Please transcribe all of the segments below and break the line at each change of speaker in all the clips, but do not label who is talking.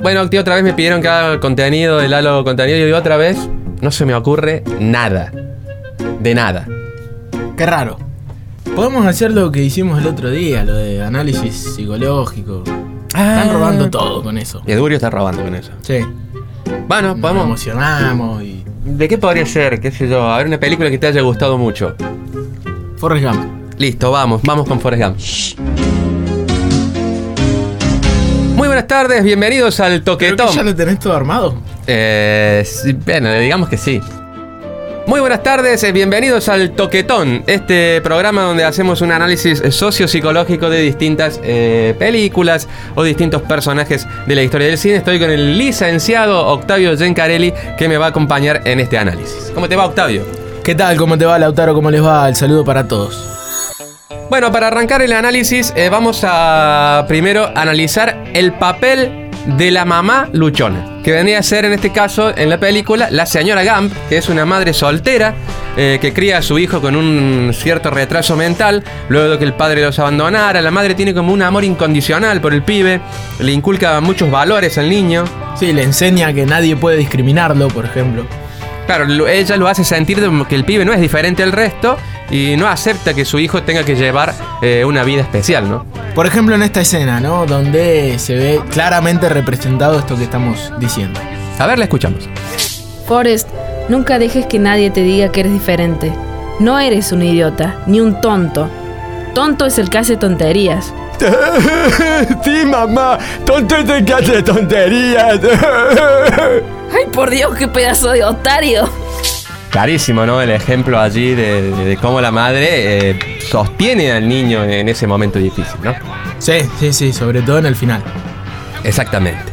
Bueno, tío, otra vez me pidieron que haga contenido, el halo contenido, y yo otra vez no se me ocurre nada. De nada.
Qué raro. Podemos hacer lo que hicimos el otro día, lo de análisis psicológico. Están robando todo con eso.
Y Edurio está robando con eso.
Sí.
Bueno,
Nos
podemos.
emocionamos y.
¿De qué podría ser? ¿Qué sé yo? A ver, una película que te haya gustado mucho.
Forrest Gump.
Listo, vamos, vamos con Forrest Gump. Muy buenas tardes, bienvenidos al
Creo que
Toquetón.
ya lo tenés todo armado.
Eh, sí, bueno, digamos que sí. Muy buenas tardes, eh, bienvenidos al Toquetón, este programa donde hacemos un análisis sociopsicológico de distintas eh, películas o distintos personajes de la historia del cine. Estoy con el licenciado Octavio Gencarelli que me va a acompañar en este análisis. ¿Cómo te va, Octavio?
¿Qué tal? ¿Cómo te va, Lautaro? ¿Cómo les va? El saludo para todos.
Bueno, para arrancar el análisis, eh, vamos a primero analizar el papel de la mamá luchona, que vendría a ser en este caso en la película la señora Gump, que es una madre soltera eh, que cría a su hijo con un cierto retraso mental, luego de que el padre los abandonara. La madre tiene como un amor incondicional por el pibe, le inculca muchos valores al niño.
Sí, le enseña que nadie puede discriminarlo, por ejemplo.
Claro, ella lo hace sentir de que el pibe no es diferente al resto y no acepta que su hijo tenga que llevar eh, una vida especial, ¿no?
Por ejemplo, en esta escena, ¿no? Donde se ve claramente representado esto que estamos diciendo.
A ver, la escuchamos.
Forrest, nunca dejes que nadie te diga que eres diferente. No eres un idiota, ni un tonto. Tonto es el que hace tonterías.
sí, mamá. Tonto es el que hace tonterías.
¡Ay, por Dios, qué pedazo de otario!
Clarísimo, ¿no? El ejemplo allí de, de- de cómo la madre eh, sostiene al niño en ese momento difícil, ¿no?
Sí, sí, sí, sobre todo en el final.
Exactamente.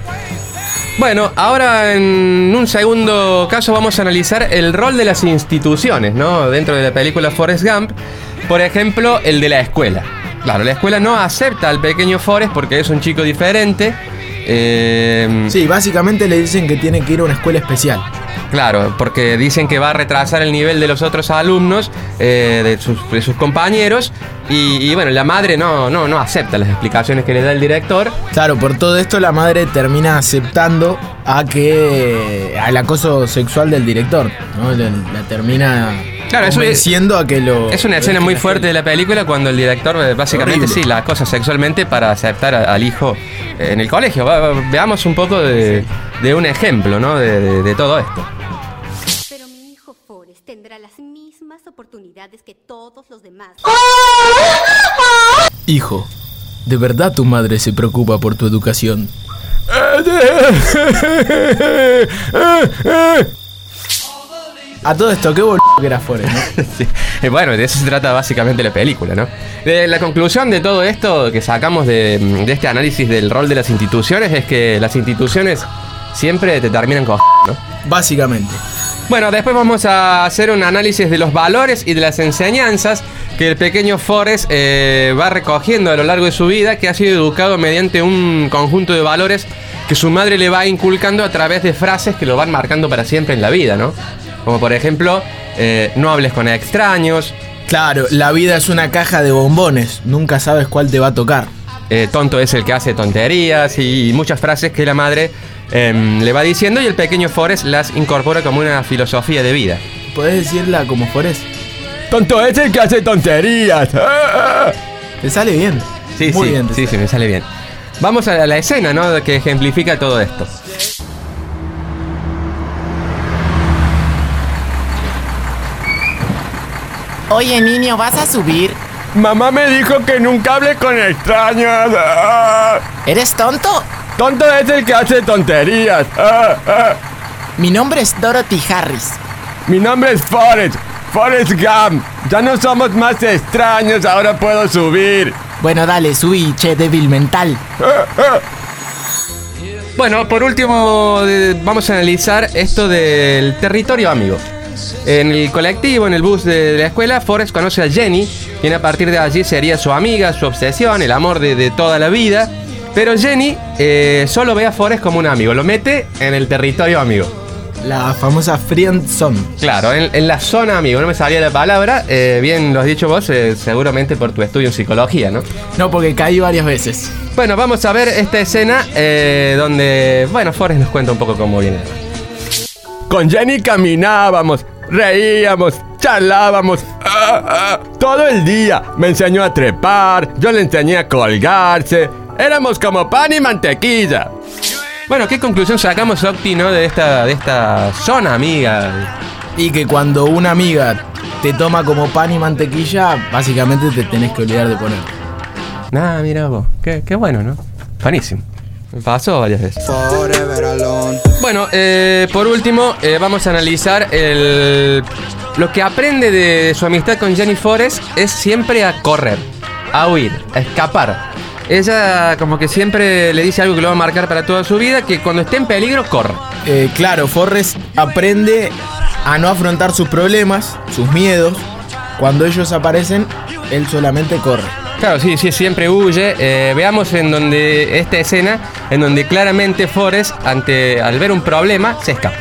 Bueno, ahora en un segundo caso vamos a analizar el rol de las instituciones, ¿no? Dentro de la película Forrest Gump. Por ejemplo, el de la escuela. Claro, la escuela no acepta al pequeño Forrest porque es un chico diferente. Eh,
Sí, básicamente le dicen que tiene que ir a una escuela especial.
Claro, porque dicen que va a retrasar el nivel de los otros alumnos, eh, de, sus, de sus compañeros, y, y bueno, la madre no, no, no acepta las explicaciones que le da el director.
Claro, por todo esto la madre termina aceptando a que al acoso sexual del director, ¿no? La, la termina
Claro, eso es-
a que lo
Es una
lo
escena muy fuerte de la película cuando el director básicamente
Horrible.
sí la acosa sexualmente para aceptar a- al hijo eh, en el colegio. Va- va- veamos un poco de, de un ejemplo, ¿no? De, de- de todo esto.
Pero mi hijo Forrest tendrá las mismas oportunidades que todos los demás.
Hijo, ¿de verdad tu madre se preocupa por tu educación? A todo esto, qué boludo que era Forrest, ¿no?
Sí. Eh, Bueno, de eso se trata básicamente la película, ¿no? De la conclusión de todo esto que sacamos de, de este análisis del rol de las instituciones es que las instituciones siempre te terminan con ¿no?
Básicamente.
Bueno, después vamos a hacer un análisis de los valores y de las enseñanzas que el pequeño Forrest eh, va recogiendo a lo largo de su vida, que ha sido educado mediante un conjunto de valores que su madre le va inculcando a través de frases que lo van marcando para siempre en la vida, ¿no? Como por ejemplo, eh, no hables con extraños,
Claro, la vida es una caja de bombones, nunca sabes cuál te va a tocar.
eh, tonto es el que hace tonterías y muchas frases que la madre em, le va diciendo y el pequeño Forrest las incorpora como una filosofía de vida.
¿Podés decirla como Forrest?
Tonto es el que hace tonterías.
Te sale bien.
Sí,
Muy
sí,
bien.
sí, sí, me sale bien. Vamos a la escena, ¿no? Que ejemplifica todo esto.
Oye, niño, ¿vas a subir?
Mamá me dijo que nunca hable con extraños.
¿Eres tonto?
Tonto es el que hace tonterías.
Mi nombre es Dorothy Harris.
Mi nombre es Forrest. Forrest Gump. Ya no somos más extraños, ahora puedo subir.
Bueno, dale, subí, che, débil mental.
Bueno, por último, eh, vamos a analizar esto del territorio amigo. En el colectivo, en el bus de la escuela, Forrest conoce a Jenny, quien a partir de allí sería su amiga, su obsesión, el amor de, de toda la vida. Pero Jenny eh, solo ve a Forrest como un amigo, lo mete en el territorio amigo.
La famosa friend zone.
Claro, en, en la zona, amigo, no me salía la palabra. eh, bien lo has dicho vos, eh, seguramente por tu estudio en psicología, ¿no?
No, porque caí varias veces.
Bueno, vamos a ver esta escena donde, bueno, Forrest nos cuenta un poco cómo viene. Con Jenny caminábamos, reíamos, charlábamos ah, ah, todo el día. Me enseñó a trepar, yo le enseñé a colgarse. Éramos como pan y mantequilla. Bueno, ¿qué conclusión sacamos, Octi, no, de esta, de esta zona, amiga?
Y que cuando una amiga te toma como pan y mantequilla, básicamente te tenés que olvidar de poner.
Nada, mira vos, qué, qué bueno, ¿no? Buenísimo. Me pasó varias veces. Bueno, eh, por último, eh, vamos a analizar el. Lo que aprende de su amistad con Jenny Forrest es siempre a correr, a huir, a escapar. Ella, como que siempre le dice algo que lo va a marcar para toda su vida: que cuando esté en peligro, corre.
Eh, claro, Forrest aprende a no afrontar sus problemas, sus miedos. Cuando ellos aparecen, él solamente corre.
Claro, sí, sí, siempre huye. Eh, veamos en donde esta escena, en donde claramente Forrest, ante, al ver un problema, se escapa.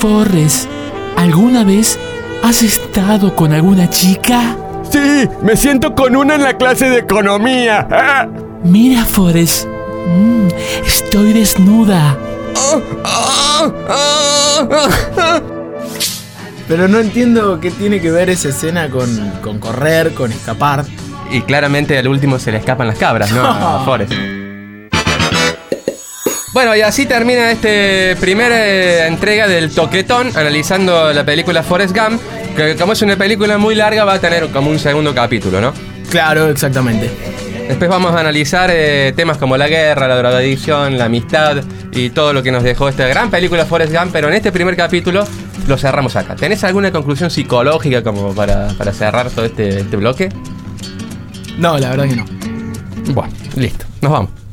Forrest, ¿alguna vez has estado con alguna chica?
Sí, me siento con una en la clase de economía. Ah.
Mira, Forrest. mm, estoy desnuda.
Pero no entiendo qué tiene que ver esa escena con, con correr, con escapar.
Y claramente al último se le escapan las cabras, ¿no? A Forrest. Bueno, y así termina este primera entrega del Toquetón, analizando la película Forrest Gump, que como es una película muy larga va a tener como un segundo capítulo, ¿no?
Claro, exactamente.
Después vamos a analizar eh, temas como la guerra, la drogadicción, la amistad y todo lo que nos dejó esta gran película Forrest Gump, pero en este primer capítulo lo cerramos acá. ¿Tenés alguna conclusión psicológica como para, para cerrar todo este, este bloque?
No, la verdad que no.
Bueno, listo, nos vamos.